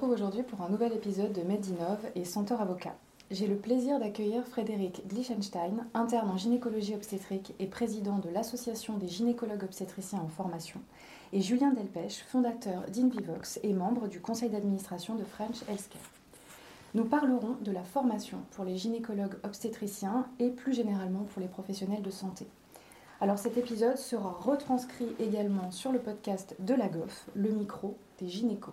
retrouve aujourd'hui pour un nouvel épisode de Medinov et Centaure Avocat. J'ai le plaisir d'accueillir Frédéric Glichenstein, interne en gynécologie obstétrique et président de l'Association des gynécologues obstétriciens en formation, et Julien Delpech, fondateur d'Invivox et membre du conseil d'administration de French Healthcare. Nous parlerons de la formation pour les gynécologues obstétriciens et plus généralement pour les professionnels de santé. Alors cet épisode sera retranscrit également sur le podcast de la GOF, le micro des gynécos.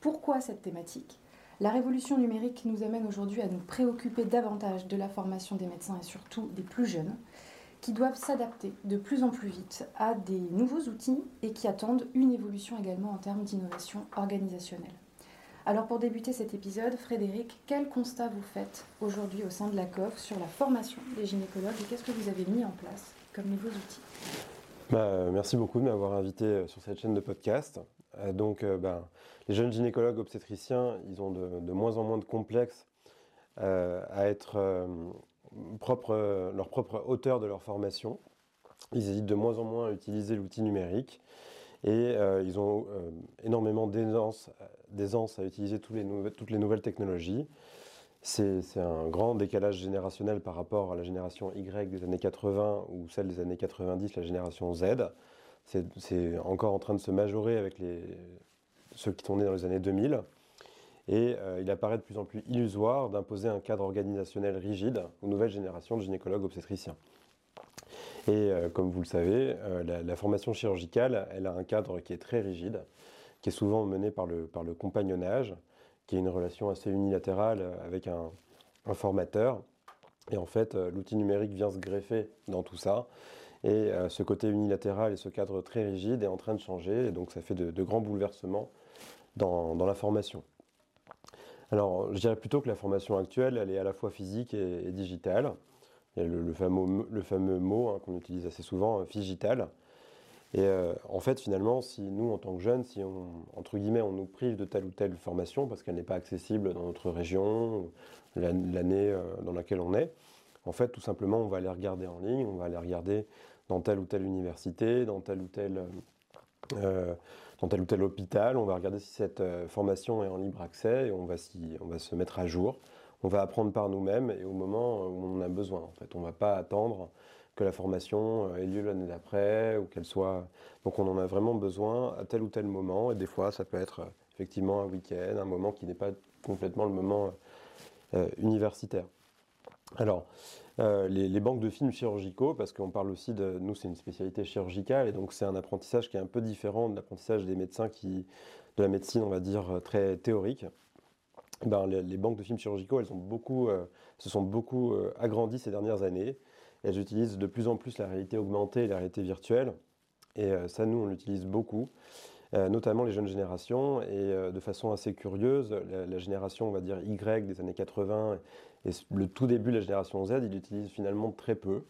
Pourquoi cette thématique La révolution numérique nous amène aujourd'hui à nous préoccuper davantage de la formation des médecins et surtout des plus jeunes, qui doivent s'adapter de plus en plus vite à des nouveaux outils et qui attendent une évolution également en termes d'innovation organisationnelle. Alors pour débuter cet épisode, Frédéric, quel constat vous faites aujourd'hui au sein de la COF sur la formation des gynécologues et qu'est-ce que vous avez mis en place comme nouveaux outils? Bah, Merci beaucoup de m'avoir invité sur cette chaîne de podcast. Euh, donc euh, bah, les jeunes gynécologues obstétriciens, ils ont de, moins en moins de complexes à être leur propre auteur de leur formation. Ils hésitent de moins en moins à utiliser l'outil numérique et euh, ils ont euh, énormément d'aisance à utiliser toutes les nouvelles technologies. C'est un grand décalage générationnel par rapport à la génération Y des années 80 ou celle des années 90, la génération Z. C'est encore en train de se majorer avec les, ceux qui sont nés dans les années 2000. Et euh, il apparaît de plus en plus illusoire d'imposer un cadre organisationnel rigide aux nouvelles générations de gynécologues obstétriciens. Et euh, comme vous le savez, euh, la, formation chirurgicale, elle a un cadre qui est très rigide, qui est souvent mené par le, compagnonnage, qui est une relation assez unilatérale avec un, formateur. Et en fait, l'outil numérique vient se greffer dans tout ça. Et ce côté unilatéral et ce cadre très rigide est en train de changer. Et donc, ça fait de, grands bouleversements dans, la formation. Alors, je dirais plutôt que la formation actuelle, elle est à la fois physique et digitale. Il y a le, fameux, le fameux, mot hein, qu'on utilise assez souvent, figital. Et euh, en fait, finalement, si nous, en tant que jeunes, si on, entre guillemets, on nous prive de telle ou telle formation parce qu'elle n'est pas accessible dans notre région, l'année euh, dans laquelle on est, en fait, tout simplement, on va aller regarder en ligne, on va aller regarder dans telle ou telle université, dans tel ou tel, euh, dans tel ou tel hôpital, on va regarder si cette formation est en libre accès et on va, on va se mettre à jour on va apprendre par nous-mêmes et au moment où on en a besoin. En fait, on ne va pas attendre que la formation euh, ait lieu l'année d'après ou qu'elle soit. Donc, on en a vraiment besoin à tel ou tel moment. Et des fois, ça peut être euh, effectivement un week-end, un moment qui n'est pas complètement le moment euh, universitaire. Alors, les, banques de films chirurgicaux, parce qu'on parle aussi de, nous c'est une spécialité chirurgicale, et donc c'est un apprentissage qui est un peu différent de l'apprentissage des médecins qui, de la médecine, on va dire, très théorique. Ben, les, banques de films chirurgicaux, elles ont beaucoup, euh, se sont beaucoup euh, agrandies ces dernières années. Elles utilisent de plus en plus la réalité augmentée et la réalité virtuelle. Et euh, ça, nous, on l'utilise beaucoup, notamment les jeunes générations. Et de façon assez curieuse, la, génération, on va dire, Y des années 80 et le tout début de la génération Z, ils l'utilisent finalement très peu.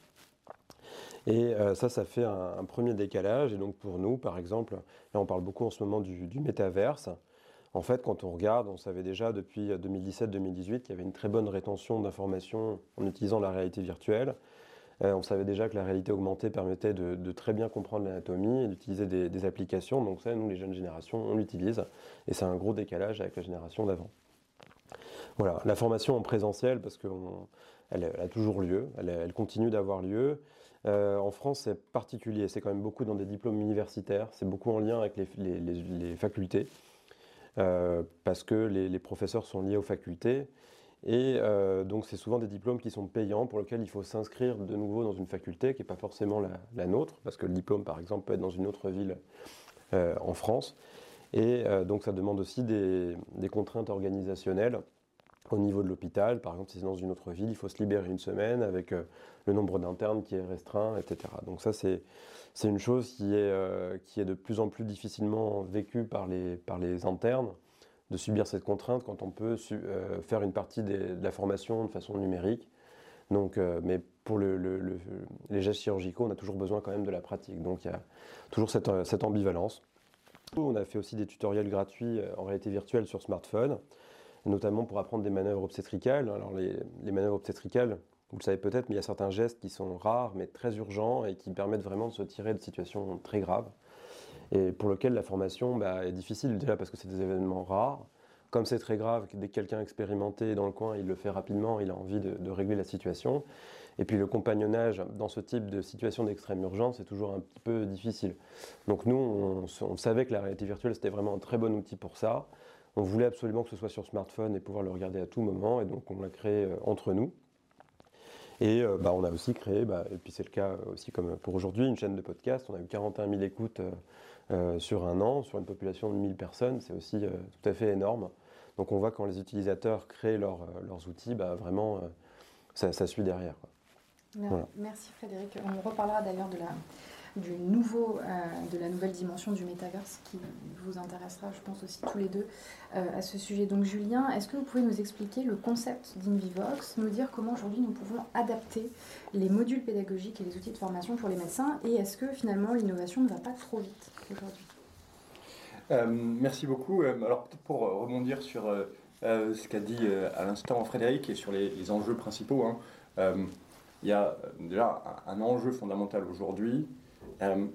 Et ça, ça fait un, premier décalage. Et donc pour nous, par exemple, on parle beaucoup en ce moment du, métaverse. En fait, quand on regarde, on savait déjà depuis 2017-2018 qu'il y avait une très bonne rétention d'informations en utilisant la réalité virtuelle. Euh, on savait déjà que la réalité augmentée permettait de, très bien comprendre l'anatomie et d'utiliser des, applications. Donc ça, nous, les jeunes générations, on l'utilise. Et c'est un gros décalage avec la génération d'avant. Voilà, la formation en présentiel, parce qu'elle a toujours lieu, elle, continue d'avoir lieu. Euh, en France, c'est particulier, c'est quand même beaucoup dans des diplômes universitaires, c'est beaucoup en lien avec les facultés. Euh, parce que les, professeurs sont liés aux facultés. Et euh, donc c'est souvent des diplômes qui sont payants pour lesquels il faut s'inscrire de nouveau dans une faculté qui n'est pas forcément la, nôtre, parce que le diplôme par exemple peut être dans une autre ville en France. Et donc ça demande aussi des contraintes organisationnelles au niveau de l'hôpital. Par exemple, si c'est dans une autre ville, il faut se libérer une semaine avec euh, le nombre d'internes qui est restreint, etc. Donc ça, c'est une chose qui est, euh, qui est de plus en plus difficilement vécue par les, internes, de subir cette contrainte quand on peut euh, faire une partie de la formation de façon numérique. Donc, mais pour le, les gestes chirurgicaux, on a toujours besoin quand même de la pratique. Donc il y a toujours cette ambivalence. On a fait aussi des tutoriels gratuits en réalité virtuelle sur smartphone notamment pour apprendre des manœuvres obstétricales. Alors les, manœuvres obstétricales, vous le savez peut-être, mais il y a certains gestes qui sont rares mais très urgents et qui permettent vraiment de se tirer de situations très graves et pour lesquels la formation bah, est difficile déjà parce que c'est des événements rares. comme c'est très grave, dès que quelqu'un expérimenté dans le coin, il le fait rapidement, il a envie de, régler la situation. Et puis le compagnonnage dans ce type de situation d'extrême urgence est toujours un petit peu difficile. Donc nous, on, savait que la réalité virtuelle, c'était vraiment un très bon outil pour ça. On voulait absolument que ce soit sur smartphone et pouvoir le regarder à tout moment, et donc on l'a créé euh, entre nous. Et euh, bah, on a aussi créé, bah, et puis c'est le cas aussi comme pour aujourd'hui, une chaîne de podcast. On a eu 41 000 écoutes euh, sur un an, sur une population de 1000 personnes. C'est aussi tout à fait énorme. Donc on voit quand les utilisateurs créent leurs outils, bah, vraiment, ça, suit derrière. Merci Frédéric. On reparlera d'ailleurs de la, du nouveau, euh, de la nouvelle dimension du métaverse qui vous intéressera, je pense aussi tous les deux, euh, à ce sujet. Donc Julien, est-ce que vous pouvez nous expliquer le concept d'Invivox, nous dire comment aujourd'hui nous pouvons adapter les modules pédagogiques et les outils de formation pour les médecins, et est-ce que finalement l'innovation ne va pas trop vite aujourd'hui? Euh, Merci beaucoup. Alors peut-être pour rebondir sur ce qu'a dit à l'instant Frédéric et sur les, enjeux principaux. Hein, il y a déjà un enjeu fondamental aujourd'hui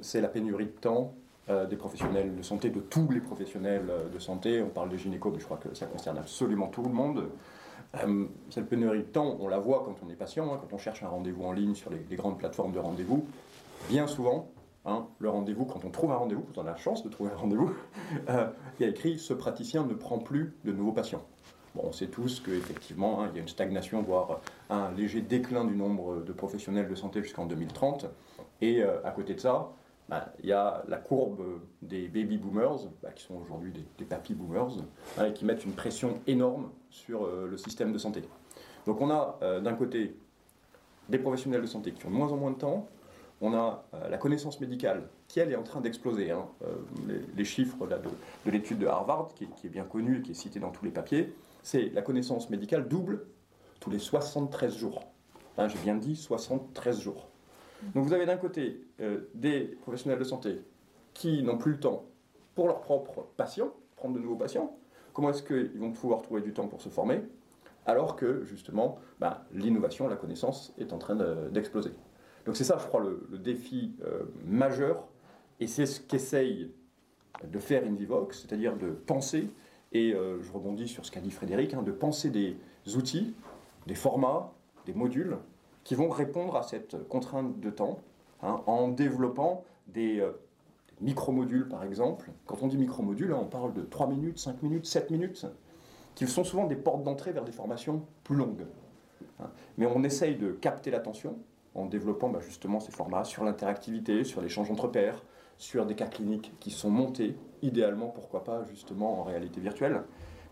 c'est la pénurie de temps euh, des professionnels de santé, de tous les professionnels euh, de santé. On parle des gynécos, mais je crois que ça concerne absolument tout le monde. cette pénurie de temps, on la voit quand on est patient, hein, quand on cherche un rendez-vous en ligne sur les, grandes plateformes de rendez-vous. Bien souvent, hein, le rendez-vous, quand on trouve un rendez-vous, quand on a la chance de trouver un rendez-vous, il y a écrit ce praticien ne prend plus de nouveaux patients. Bon, on sait tous qu'effectivement, hein, il y a une stagnation, voire un léger déclin du nombre de professionnels de santé jusqu'en 2030. Et euh, à côté de ça, bah, il y a la courbe des baby boomers, bah, qui sont aujourd'hui des, des, papy boomers, et qui mettent une pression énorme sur euh, le système de santé. Donc on a euh, d'un côté des professionnels de santé qui ont de moins en moins de temps, on a la connaissance médicale qui, elle, est en train d'exploser. Hein. Les, chiffres là, de, l'étude de Harvard, qui est, bien connue, qui est citée dans tous les papiers, c'est la connaissance médicale double tous les 73 jours. Hein, J'ai bien dit 73 jours. Donc vous avez d'un côté euh, des professionnels de santé qui n'ont plus le temps pour leurs propres patients, prendre de nouveaux patients. Comment est-ce qu'ils vont pouvoir trouver du temps pour se former alors que justement bah, l'innovation, la connaissance est en train d'exploser. Donc c'est ça, je crois, le, défi euh, majeur, et c'est ce qu'essaye de faire Invivox, c'est-à-dire de penser, et euh, je rebondis sur ce qu'a dit Frédéric, hein, de penser des outils, des formats, des modules qui vont répondre à cette contrainte de temps hein, en développant des, euh, micro-modules par exemple. Quand on dit micro-modules, hein, on parle de 3 minutes, 5 minutes, 7 minutes, qui sont souvent des portes d'entrée vers des formations plus longues. Hein. Mais on essaye de capter l'attention en développant bah, justement ces formats sur l'interactivité, sur l'échange entre pairs, sur des cas cliniques qui sont montés, idéalement, pourquoi pas, justement en réalité virtuelle.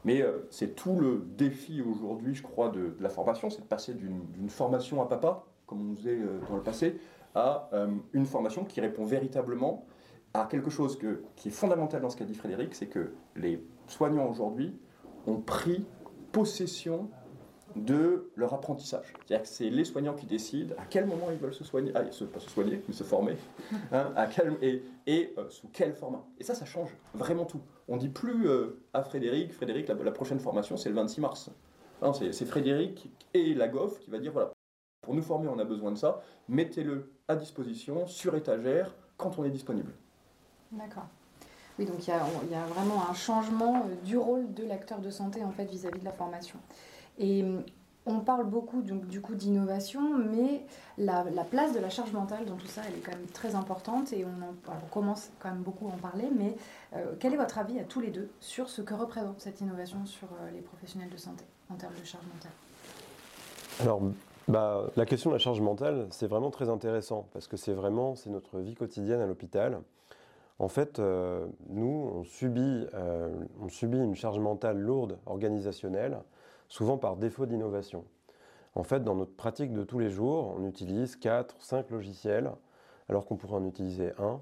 Mais euh, c'est tout le défi aujourd'hui, je crois, de, la formation, c'est de passer d'une formation à papa, comme on faisait euh, dans le passé, à euh, une formation qui répond véritablement à quelque chose qui est fondamental dans ce qu'a dit Frédéric, c'est que les soignants aujourd'hui ont pris possession de leur apprentissage. C'est-à-dire que c'est les soignants qui décident à quel moment ils veulent se soigner, ah, se, pas se soigner, mais se former, hein, à quel, et, sous quel format. Et ça, ça change vraiment tout. On dit plus euh, à Frédéric, Frédéric, la, prochaine formation, c'est le 26 mars. c'est Frédéric et la GOF qui va dire, voilà, pour nous former, on a besoin de ça, mettez-le à disposition, sur étagère, quand on est disponible. D'accord. Oui, donc il y, y, a vraiment un changement euh, du rôle de l'acteur de santé en fait vis-à-vis -vis de la formation. Et on parle beaucoup du coup d'innovation, mais la, place de la charge mentale dans tout ça, elle est quand même très importante et on, commence quand même beaucoup à en parler. Mais euh, quel est votre avis à tous les deux sur ce que représente cette innovation sur euh, les professionnels de santé en termes de charge mentale? Alors, bah, la question de la charge mentale, c'est vraiment très intéressant parce que c'est vraiment c'est notre vie quotidienne à l'hôpital. En fait, euh, nous, on subit, on subit une charge mentale lourde, organisationnelle souvent par défaut d'innovation. En fait, dans notre pratique de tous les jours, on utilise 4, 5 logiciels, alors qu'on pourrait en utiliser un.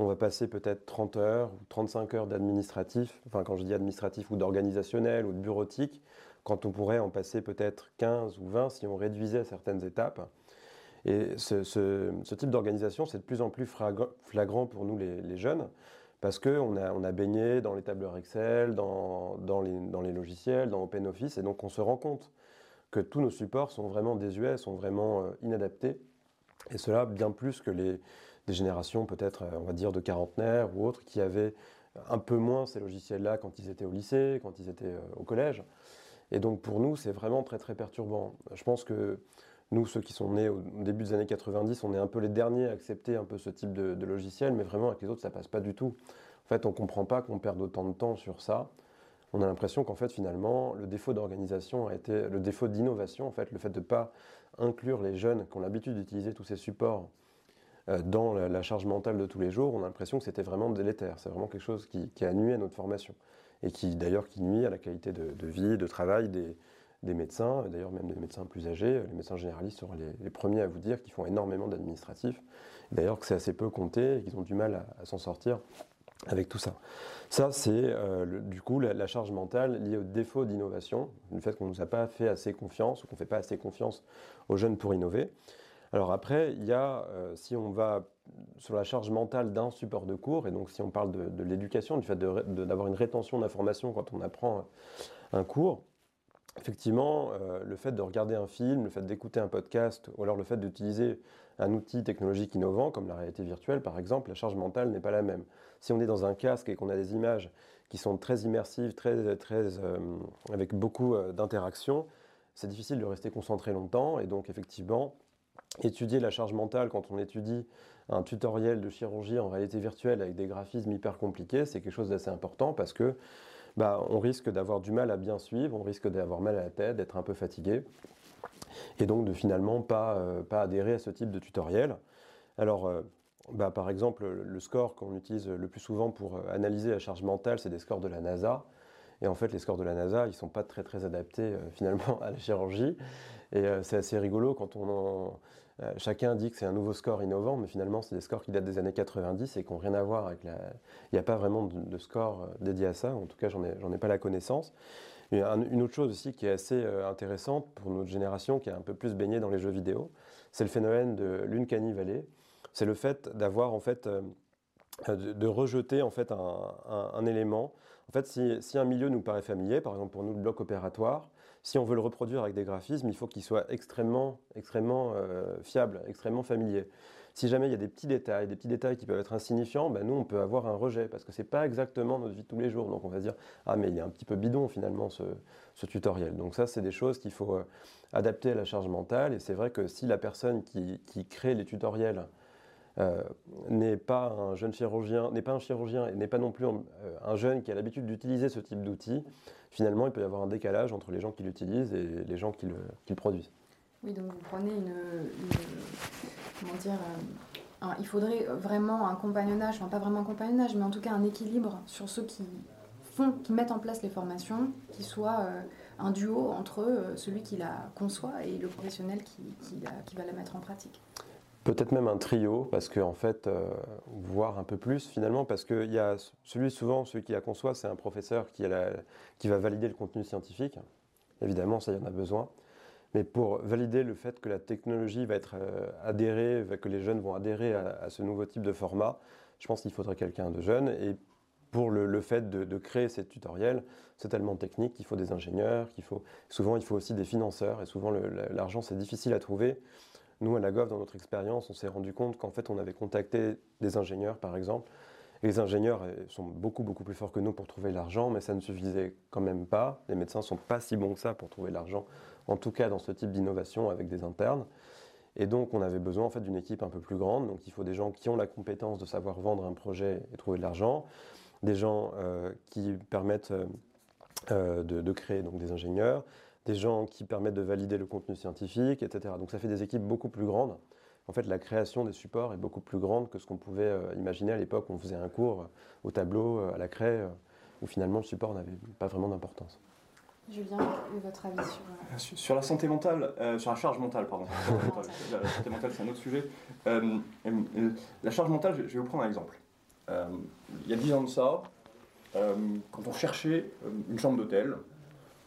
On va passer peut-être 30 heures ou 35 heures d'administratif, enfin quand je dis administratif ou d'organisationnel ou de bureautique, quand on pourrait en passer peut-être 15 ou 20 si on réduisait certaines étapes. Et ce, type d'organisation, c'est de plus en plus flagrant pour nous les jeunes, parce qu'on a, on a baigné dans les tableurs Excel, dans, dans, les, dans, les, logiciels, dans OpenOffice, et donc on se rend compte que tous nos supports sont vraiment désuets, sont vraiment euh, inadaptés, et cela bien plus que les, des générations peut-être, euh, on va dire, de quarantenaires ou autres, qui avaient un peu moins ces logiciels-là quand ils étaient au lycée, quand ils étaient au collège. Et donc pour nous, c'est vraiment très très perturbant. Je pense que nous, ceux qui sont nés au début des années 90, on est un peu les derniers à accepter un peu ce type de, logiciel, mais vraiment avec les autres, ça passe pas du tout. En fait, on ne comprend pas qu'on perde autant de temps sur ça. On a l'impression qu'en fait, finalement, le défaut d'organisation a été le défaut d'innovation, en fait, le fait de ne pas inclure les jeunes qui ont l'habitude d'utiliser tous ces supports euh, dans la, charge mentale de tous les jours, on a l'impression que c'était vraiment délétère. C'est vraiment quelque chose qui, a nuit à notre formation et qui, d'ailleurs, qui nuit à la qualité de, de vie, de travail des, des médecins, d'ailleurs même des médecins plus âgés. Les médecins généralistes seront les, premiers à vous dire qu'ils font énormément d'administratifs. D'ailleurs que c'est assez peu compté et qu'ils ont du mal à, s'en sortir avec tout ça. Ça, c'est euh, du coup la, charge mentale liée au défaut d'innovation, du fait qu'on ne nous a pas fait assez confiance ou qu'on ne fait pas assez confiance aux jeunes pour innover. Alors après, il y a, euh, si on va sur la charge mentale d'un support de cours, et donc si on parle de, l'éducation, du fait d'avoir une rétention d'informations quand on apprend un cours, effectivement, euh, le fait de regarder un film, le fait d'écouter un podcast, ou alors le fait d'utiliser un outil technologique innovant, comme la réalité virtuelle par exemple, la charge mentale n'est pas la même. Si on est dans un casque et qu'on a des images qui sont très immersives, très, très, euh, avec beaucoup euh, d'interactions, c'est difficile de rester concentré longtemps, et donc effectivement, étudier la charge mentale quand on étudie un tutoriel de chirurgie en réalité virtuelle avec des graphismes hyper compliqués, c'est quelque chose d'assez important parce que bah, on risque d'avoir du mal à bien suivre, on risque d'avoir mal à la tête, d'être un peu fatigué, et donc de finalement pas, euh, pas adhérer à ce type de tutoriel. Alors, euh, bah, par exemple, le score qu'on utilise le plus souvent pour euh, analyser la charge mentale, c'est des scores de la NASA. Et en fait, les scores de la NASA, ils ne sont pas très très adaptés finalement à la chirurgie. Et c'est assez rigolo quand on en, euh, chacun dit que c'est un nouveau score innovant, mais finalement, c'est des scores qui datent des années 90 et qui n'ont rien à voir avec la. Il n'y a pas vraiment de, score euh, dédié à ça, en tout cas, j'en ai, ai pas la connaissance. une autre chose aussi qui est assez euh, intéressante pour notre génération, qui est un peu plus baignée dans les jeux vidéo, c'est le phénomène de l'Uncanny Valley. C'est le fait d'avoir en fait. de, rejeter en fait un, élément. En fait, si, si, un milieu nous paraît familier, par exemple pour nous le bloc opératoire, si on veut le reproduire avec des graphismes, il faut qu'il soit extrêmement, extrêmement euh, fiable, extrêmement familier. Si jamais il y a des petits détails, des petits détails qui peuvent être insignifiants, ben nous on peut avoir un rejet parce que c'est pas exactement notre vie de tous les jours. Donc on va se dire ah mais il est un petit peu bidon finalement ce, tutoriel. Donc ça c'est des choses qu'il faut euh, adapter à la charge mentale et c'est vrai que si la personne qui, crée les tutoriels euh, n'est pas un jeune chirurgien, n'est pas un chirurgien et n'est pas non plus un jeune qui a l'habitude d'utiliser ce type d'outils, finalement, il peut y avoir un décalage entre les gens qui l'utilisent et les gens qui le, produisent. Oui, donc vous prenez une. comment dire euh, Il faudrait vraiment un compagnonnage, enfin pas vraiment un compagnonnage, mais en tout cas un équilibre sur ceux qui font, qui mettent en place les formations, qui soit euh, un duo entre euh, celui qui la conçoit et le professionnel qui, qui va la mettre en pratique. Peut-être même un trio, parce qu'en en fait, euh, voir un peu plus finalement, parce qu'il y a celui souvent, celui qui la conçoit, c'est un professeur qui, va valider le contenu scientifique. Évidemment, ça, y en a besoin. Mais pour valider le fait que la technologie va être euh, adhérée, que les jeunes vont adhérer à, ce nouveau type de format, je pense qu'il faudrait quelqu'un de jeune. Et pour le, fait de, créer ces tutoriels, c'est tellement technique qu'il faut des ingénieurs, qu'il faut souvent il faut aussi des financeurs. Et souvent l'argent c'est difficile à trouver. Nous, à la GOV, dans notre expérience, on s'est rendu compte qu'en fait, on avait contacté des ingénieurs, par exemple. Les ingénieurs euh, sont beaucoup, plus forts que nous pour trouver l'argent, mais ça ne suffisait quand même pas. Les médecins ne sont pas si bons que ça pour trouver l'argent, en tout cas dans ce type d'innovation avec des internes. Et donc, on avait besoin en fait d'une équipe un peu plus grande. Donc, il faut des gens qui ont la compétence de savoir vendre un projet et trouver de l'argent, des gens euh, qui permettent euh, de, de, créer donc des ingénieurs, des gens qui permettent de valider le contenu scientifique, etc. Donc ça fait des équipes beaucoup plus grandes. En fait, la création des supports est beaucoup plus grande que ce qu'on pouvait euh, imaginer à l'époque où on faisait un cours euh, au tableau, euh, à la craie, où finalement le support n'avait pas vraiment d'importance. Julien, votre avis sur... Sur la santé mentale, sur la charge mentale, pardon. la santé mentale, c'est un autre sujet. la charge mentale, je vais vous prendre un exemple. il y a dix ans de ça, quand on cherchait une chambre d'hôtel,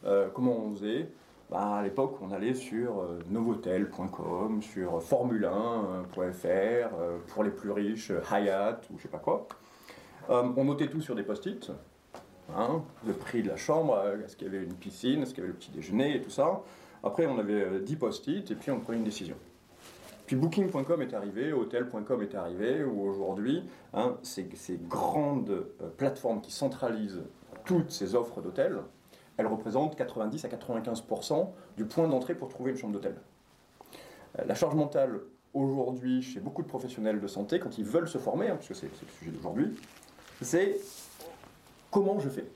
euh, comment on faisait? Bah, À l'époque, on allait sur euh, novotel.com, sur formule1.fr, euh, pour les plus riches, Hyatt ou je sais pas quoi. on notait tout sur des post-it. Hein, le prix de la chambre, est-ce qu'il y avait une piscine, est-ce qu'il y avait le petit déjeuner et tout ça. Après, on avait 10 post-it et puis on prenait une décision. Puis Booking.com est arrivé, Hotel.com est arrivé, où aujourd'hui, hein, ces, grandes euh, plateformes qui centralisent toutes ces offres d'hôtels, elles représentent 90 à 95% du point d'entrée pour trouver une chambre d'hôtel. Euh, la charge mentale aujourd'hui chez beaucoup de professionnels de santé, quand ils veulent se former, hein, puisque c'est le sujet d'aujourd'hui, c'est comment je fais?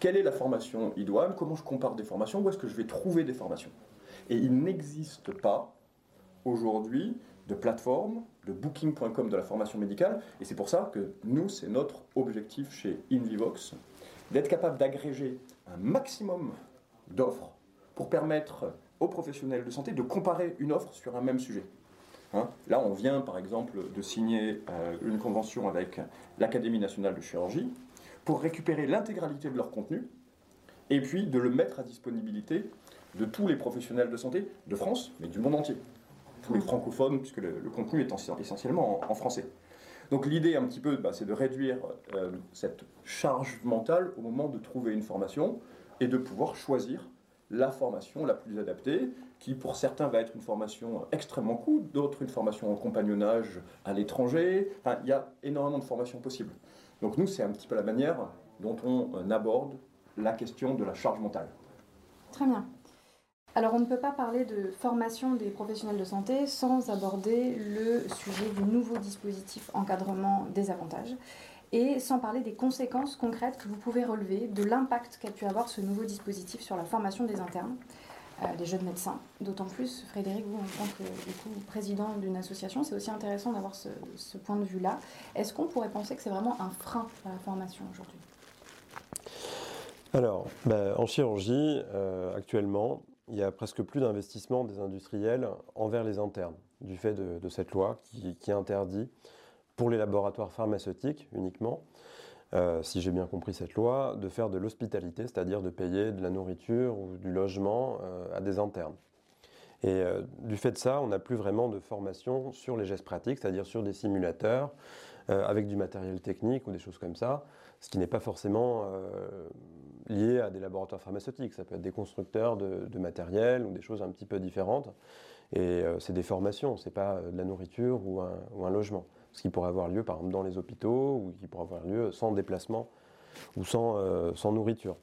Quelle est la formation idoine? Comment je compare des formations? Où est-ce que je vais trouver des formations? Et il n'existe pas aujourd'hui de plateforme, de booking.com de la formation médicale, et c'est pour ça que nous, c'est notre objectif chez InVivox, d'être capable d'agréger un maximum d'offres pour permettre aux professionnels de santé de comparer une offre sur un même sujet. Hein Là, on vient par exemple de signer euh, une convention avec l'Académie nationale de chirurgie pour récupérer l'intégralité de leur contenu et puis de le mettre à disponibilité de tous les professionnels de santé de France, mais du monde entier. Tous les francophones, puisque le, contenu est essentiellement en, français. Donc l'idée un petit peu, bah, c'est de réduire euh, cette charge mentale au moment de trouver une formation et de pouvoir choisir la formation la plus adaptée, qui pour certains va être une formation extrêmement cool, d'autres une formation en compagnonnage à l'étranger. Il y a énormément de formations possibles. Donc nous, c'est un petit peu la manière dont on euh, aborde la question de la charge mentale. Très bien. Alors on ne peut pas parler de formation des professionnels de santé sans aborder le sujet du nouveau dispositif encadrement des avantages et sans parler des conséquences concrètes que vous pouvez relever de l'impact qu'a pu avoir ce nouveau dispositif sur la formation des internes, euh, des jeunes médecins. D'autant plus, Frédéric, vous, en tant que président d'une association, c'est aussi intéressant d'avoir ce, point de vue-là. Est-ce qu'on pourrait penser que c'est vraiment un frein à la formation aujourd'hui? Alors, bah, en chirurgie, euh, actuellement, il y a presque plus d'investissement des industriels envers les internes, du fait de, cette loi qui, interdit pour les laboratoires pharmaceutiques uniquement, euh, si j'ai bien compris cette loi, de faire de l'hospitalité, c'est-à-dire de payer de la nourriture ou du logement euh, à des internes. Et euh, du fait de ça, on n'a plus vraiment de formation sur les gestes pratiques, c'est-à-dire sur des simulateurs, avec du matériel technique ou des choses comme ça, ce qui n'est pas forcément lié à des laboratoires pharmaceutiques. Ça peut être des constructeurs de, matériel ou des choses un petit peu différentes. Et c'est des formations, c'est pas de la nourriture ou un logement ce qui pourrait avoir lieu par exemple dans les hôpitaux ou qui pourrait avoir lieu sans déplacement ou sans, euh, nourriture.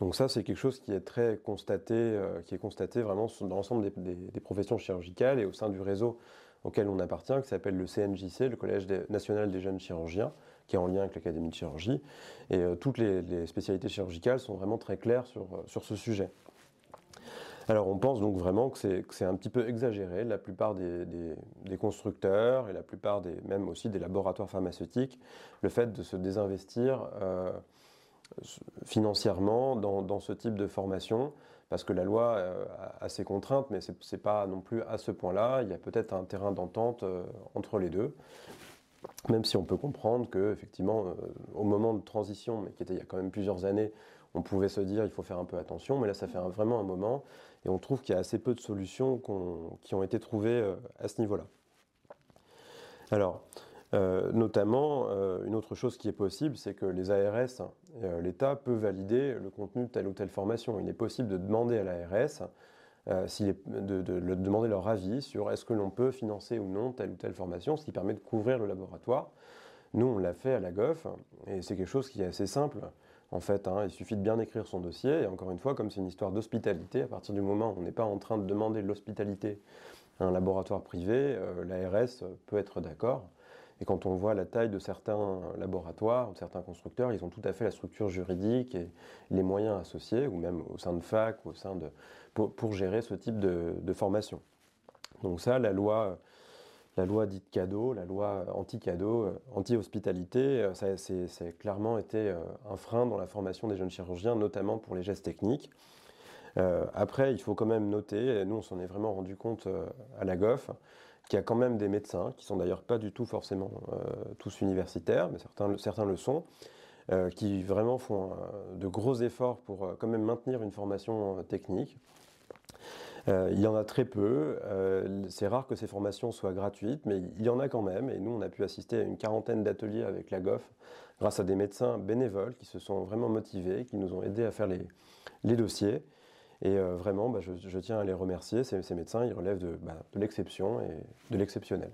Donc ça, c'est quelque chose qui est très constaté, euh, qui est constaté vraiment dans l'ensemble des, professions chirurgicales et au sein du réseau auquel on appartient, qui s'appelle le CNJC, le Collège national des jeunes chirurgiens, qui est en lien avec l'Académie de chirurgie. Et euh, toutes les, spécialités chirurgicales sont vraiment très claires sur, sur ce sujet. Alors on pense donc vraiment que c'est un petit peu exagéré. La plupart des, constructeurs et la plupart des, même aussi des laboratoires pharmaceutiques, le fait de se désinvestir euh, financièrement dans, ce type de formation, parce que la loi euh, a ses contraintes, mais ce n'est pas non plus à ce point-là. Il y a peut-être un terrain d'entente euh, entre les deux. Même si on peut comprendre que, effectivement, au moment de transition, mais qui était il y a quand même plusieurs années, on pouvait se dire il faut faire un peu attention, mais là ça fait vraiment un moment et on trouve qu'il y a assez peu de solutions qui ont été trouvées euh, à ce niveau-là. Alors, euh, notamment, euh, une autre chose qui est possible, c'est que les ARS, l'État peut valider le contenu de telle ou telle formation. Il est possible de demander à l'ARS de, de, demander leur avis sur est-ce que l'on peut financer ou non telle ou telle formation, ce qui permet de couvrir le laboratoire. Nous, on l'a fait à la GOF, et c'est quelque chose qui est assez simple. En fait, hein, il suffit de bien écrire son dossier. Et encore une fois, comme c'est une histoire d'hospitalité, à partir du moment où on n'est pas en train de demander de l'hospitalité à un laboratoire privé, euh, l'ARS peut être d'accord. Et quand on voit la taille de certains laboratoires, de certains constructeurs, ils ont tout à fait la structure juridique et les moyens associés, ou même au sein de fac, au sein de, pour, gérer ce type de, formation. Donc ça, la loi la loi dite cadeau, la loi anti-cadeau, euh, anti-hospitalité, euh, ça, c'est clairement été euh, un frein dans la formation des jeunes chirurgiens, notamment pour les gestes techniques. après, il faut quand même noter, et nous on s'en est vraiment rendu compte à la GOF, qu'il y a quand même des médecins, qui sont d'ailleurs pas du tout forcément tous universitaires, mais certains, certains le sont, qui vraiment font de gros efforts pour quand même maintenir une formation technique. Euh, il y en a très peu. Euh, c'est rare que ces formations soient gratuites, mais il y en a quand même. Et nous, on a pu assister à une quarantaine d'ateliers avec la GOF grâce à des médecins bénévoles qui se sont vraiment motivés, qui nous ont aidés à faire les, dossiers. Et vraiment, bah, je, tiens à les remercier. Ces, médecins, ils relèvent de, bah, de l'exception et de l'exceptionnel.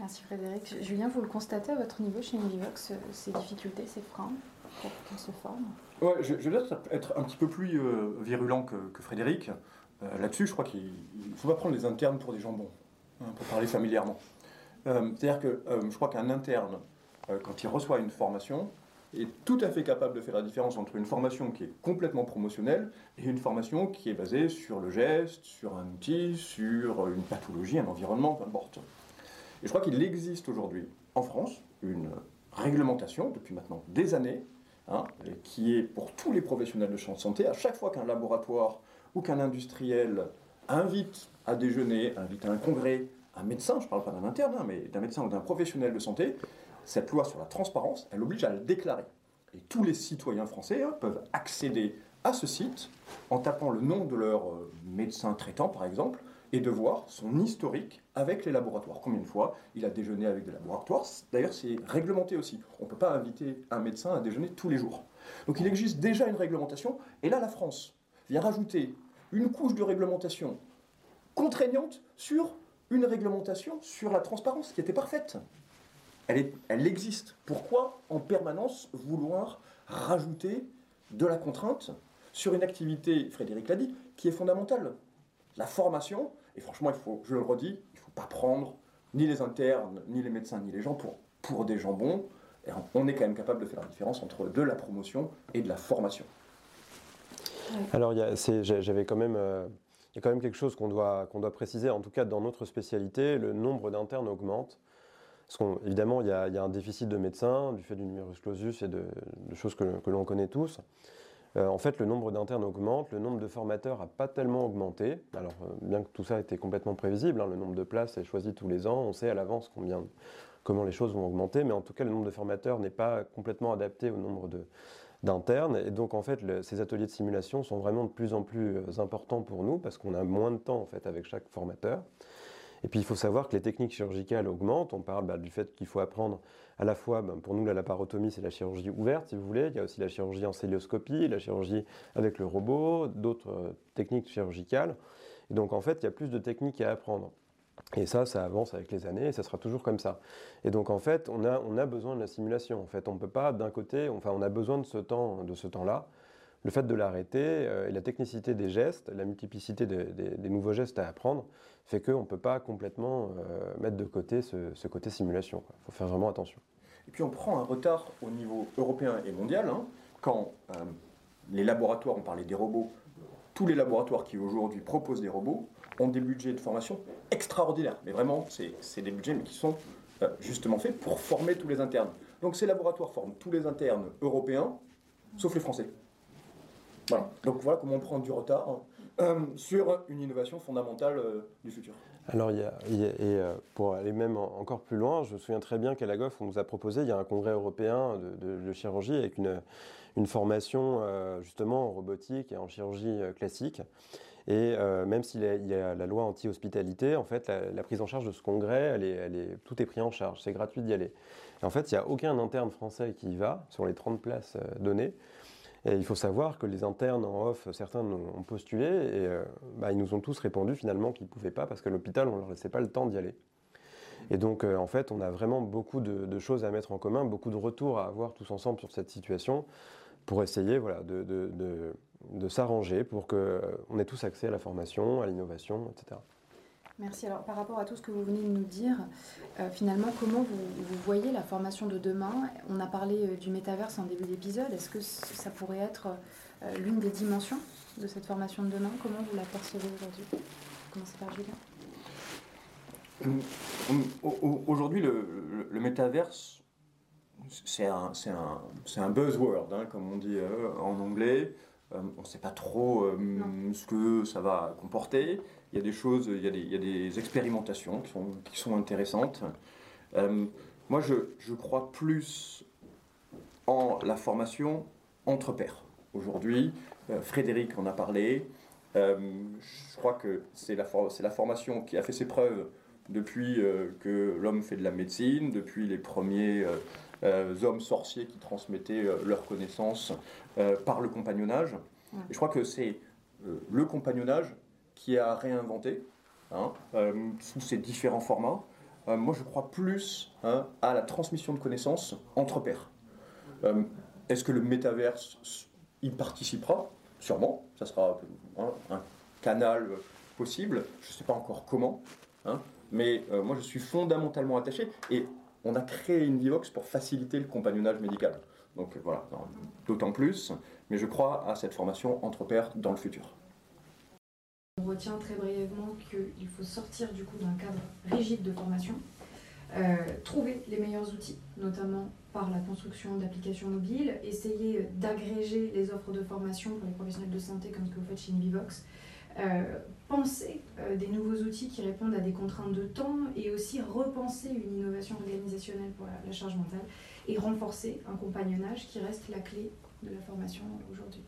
Merci Frédéric. Julien, vous le constatez à votre niveau chez Univox, ces difficultés, ces freins? Pour qu'ils se forment Ouais, je, vais être un petit peu plus virulent que, Frédéric. Là-dessus, je crois qu'il ne faut pas prendre les internes pour des jambons, hein, pour parler familièrement. C'est-à-dire que je crois qu'un interne, quand il reçoit une formation, est tout à fait capable de faire la différence entre une formation qui est complètement promotionnelle et une formation qui est basée sur le geste, sur un outil, sur une pathologie, un environnement, peu importe. Et je crois qu'il existe aujourd'hui en France une réglementation depuis maintenant des années, hein, qui est pour tous les professionnels de santé, à chaque fois qu'un laboratoire ou qu'un industriel invite à déjeuner, invite à un congrès, un médecin, je ne parle pas d'un interne, hein, mais d'un médecin ou d'un professionnel de santé, cette loi sur la transparence, elle oblige à le déclarer. Et tous les citoyens français hein, peuvent accéder à ce site en tapant le nom de leur euh, médecin traitant, par exemple, et de voir son historique avec les laboratoires. Combien de fois il a déjeuné avec des laboratoires D'ailleurs, c'est réglementé aussi. On ne peut pas inviter un médecin à déjeuner tous les jours. Donc il existe déjà une réglementation, et là, la France vient rajouter une couche de réglementation contraignante sur une réglementation sur la transparence qui était parfaite elle, existe. Pourquoi en permanence vouloir rajouter de la contrainte sur une activité, Frédéric l'a dit, qui est fondamentale? La formation, et franchement, il faut, je le redis, il ne faut pas prendre ni les internes, ni les médecins, ni les gens pour, pour des jambons. Et on est quand même capable de faire la différence entre de la promotion et de la formation. Alors, j'avais quand même... Euh, il y a quand même quelque chose qu'on doit, qu'on doit préciser, en tout cas dans notre spécialité, le nombre d'internes augmente. Parce qu'évidemment, il, y a un déficit de médecins du fait du numerus clausus et de, choses que, l'on connaît tous. Euh, en fait, le nombre d'internes augmente, le nombre de formateurs n'a pas tellement augmenté. Alors, euh, bien que tout ça était complètement prévisible, hein, le nombre de places est choisi tous les ans, on sait à l'avance comment les choses vont augmenter, mais en tout cas, le nombre de formateurs n'est pas complètement adapté au nombre d'internes. Et donc, en fait, ces ateliers de simulation sont vraiment de plus en plus euh, importants pour nous parce qu'on a moins de temps en fait avec chaque formateur. Et puis il faut savoir que les techniques chirurgicales augmentent. On parle bah, du fait qu'il faut apprendre à la fois, bah, pour nous la laparotomie c'est la chirurgie ouverte si vous voulez, il y a aussi la chirurgie en célioscopie, la chirurgie avec le robot, d'autres euh, techniques chirurgicales. Et donc en fait il y a plus de techniques à apprendre. Et ça, ça avance avec les années et ça sera toujours comme ça. Et donc en fait, on a, besoin de la simulation. En fait, on ne peut pas d'un côté, enfin on a besoin de ce temps, de ce temps-là. Le fait de l'arrêter euh, et la technicité des gestes, la multiplicité des nouveaux gestes à apprendre, fait qu'on ne peut pas complètement euh, mettre de côté ce, côté simulation. Il faut faire vraiment attention. Et puis on prend un retard au niveau européen et mondial. Hein, quand euh, les laboratoires, on parlait des robots, tous les laboratoires qui aujourd'hui proposent des robots ont des budgets de formation extraordinaires. Mais vraiment, c'est des budgets qui sont justement faits pour former tous les internes. Donc ces laboratoires forment tous les internes européens, sauf les Français. Voilà. Donc voilà comment on prend du retard. Hein. Euh, sur une innovation fondamentale euh, du futur. Alors, et euh, pour aller même encore plus loin, je me souviens très bien qu'à la GOF, on nous a proposé, il y a un congrès européen de, chirurgie avec une, formation justement en robotique et en chirurgie classique. Et même s'il y, a la loi anti-hospitalité, en fait, la, prise en charge de ce congrès, tout est pris en charge, c'est gratuit d'y aller. Et en fait, il n'y a aucun interne français qui y va sur les 30 places données. Et il faut savoir que les internes en off, certains ont postulé et euh, bah, ils nous ont tous répondu finalement qu'ils ne pouvaient pas parce que l'hôpital, on ne leur laissait pas le temps d'y aller. Et donc, euh, en fait, on a vraiment beaucoup de, choses à mettre en commun, beaucoup de retours à avoir tous ensemble sur cette situation pour essayer de, de s'arranger pour qu'on ait tous accès à la formation, à l'innovation, etc. Merci. Alors, par rapport à tout ce que vous venez de nous dire, euh, finalement, comment vous, voyez la formation de demain? On a parlé euh, du métaverse en début d'épisode. Est-ce que ça pourrait être euh, l'une des dimensions de cette formation de demain? Comment vous la percevez aujourd'hui? Commencez par Julien? Aujourd'hui, le, métaverse, c'est un, buzzword, hein, comme on dit en anglais. On ne sait pas trop ce que ça va comporter il y a des choses, il y a des, il y a des expérimentations qui sont, qui sont intéressantes. Euh, moi, je, je, crois plus en la formation entre pairs. Aujourd'hui, euh, Frédéric en a parlé. Euh, je crois que c'est la, c'est la formation qui a fait ses preuves depuis que l'homme fait de la médecine, depuis les premiers hommes sorciers qui transmettaient leurs connaissances par le compagnonnage. je crois que c'est le compagnonnage qui est à réinventer hein, sous ses différents formats. moi, je crois plus hein, à la transmission de connaissances entre pairs. Est-ce que le métaverse y participera? Sûrement, ça sera un canal possible. Je ne sais pas encore comment, hein, mais moi je suis fondamentalement attaché et on a créé Invivox pour faciliter le compagnonnage médical. Donc voilà, d'autant plus, mais je crois à cette formation entre pairs dans le futur. On retient très brièvement qu'il faut sortir du coup d'un cadre rigide de formation, euh, trouver les meilleurs outils, notamment par la construction d'applications mobiles, essayer d'agréger les offres de formation pour les professionnels de santé comme ce que vous faites chez Invivox, euh, penser euh, des nouveaux outils qui répondent à des contraintes de temps et aussi repenser une innovation organisationnelle pour la charge mentale et renforcer un compagnonnage qui reste la clé de la formation aujourd'hui.